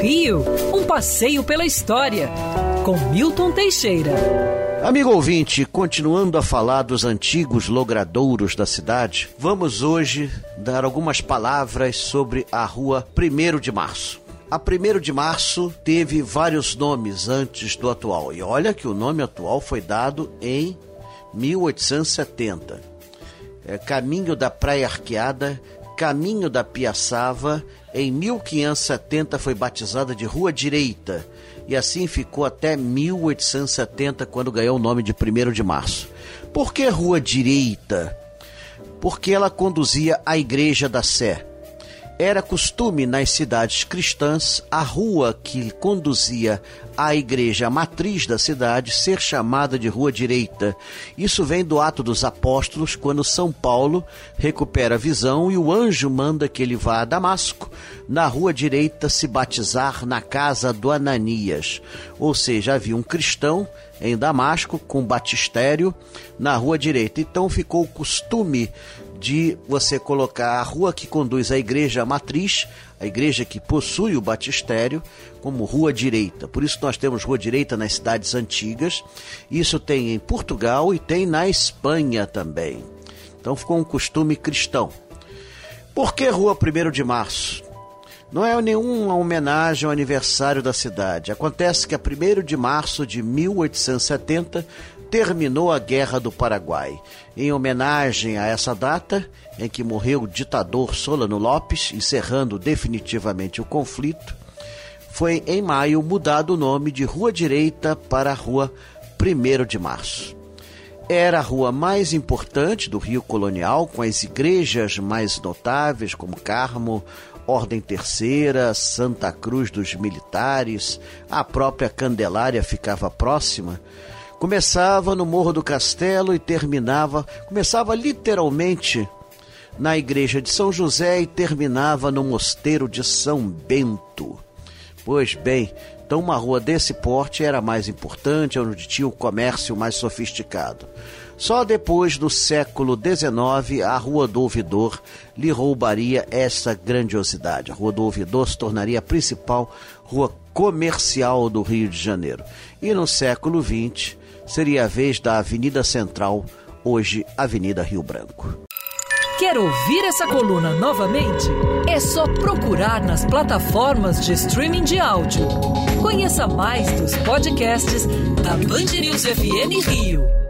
Rio, um passeio pela história, com Milton Teixeira. Amigo ouvinte, continuando a falar dos antigos logradouros da cidade, vamos hoje dar algumas palavras sobre a rua 1 de Março. A 1 de março teve vários nomes antes do atual. E olha que o nome atual foi dado em 1870. É, Caminho da Praia Arqueada, Caminho da Piaçava, em 1570 foi batizada de Rua Direita e assim ficou até 1870, quando ganhou o nome de 1 de Março. Por que Rua Direita? Porque ela conduzia à Igreja da Sé. Era costume nas cidades cristãs a rua que conduzia à igreja matriz da cidade ser chamada de Rua Direita. Isso vem do Ato dos Apóstolos, quando São Paulo recupera a visão e o anjo manda que ele vá a Damasco, na Rua Direita, se batizar na casa do Ananias. Ou seja, havia um cristão em Damasco com batistério na Rua Direita. Então ficou o costume de você colocar a rua que conduz à igreja matriz, a igreja que possui o batistério, como rua direita. Por isso nós temos rua direita nas cidades antigas. Isso tem em Portugal e tem na Espanha também. Então ficou um costume cristão. Por que Rua 1 de Março? Não é nenhuma homenagem ao aniversário da cidade. Acontece que a 1 de março de 1870 terminou a Guerra do Paraguai. Em homenagem a essa data, em que morreu o ditador Solano Lopes, encerrando definitivamente o conflito, foi em maio mudado o nome de Rua Direita para Rua 1 de Março. Era a rua mais importante do Rio Colonial, com as igrejas mais notáveis, como Carmo, Ordem Terceira, Santa Cruz dos Militares, a própria Candelária ficava próxima Começava no Morro do Castelo e terminava, começava literalmente na igreja de São José e terminava no mosteiro de São Bento. Pois bem, então uma rua desse porte era mais importante, onde tinha o comércio mais sofisticado. Só depois do século XIX a Rua do Ouvidor lhe roubaria essa grandiosidade. A Rua do Ouvidor se tornaria a principal rua comercial do Rio de Janeiro. E no século XX seria a vez da Avenida Central, hoje Avenida Rio Branco. Quer ouvir essa coluna novamente? É só procurar nas plataformas de streaming de áudio. Conheça mais dos podcasts da Band News FM Rio.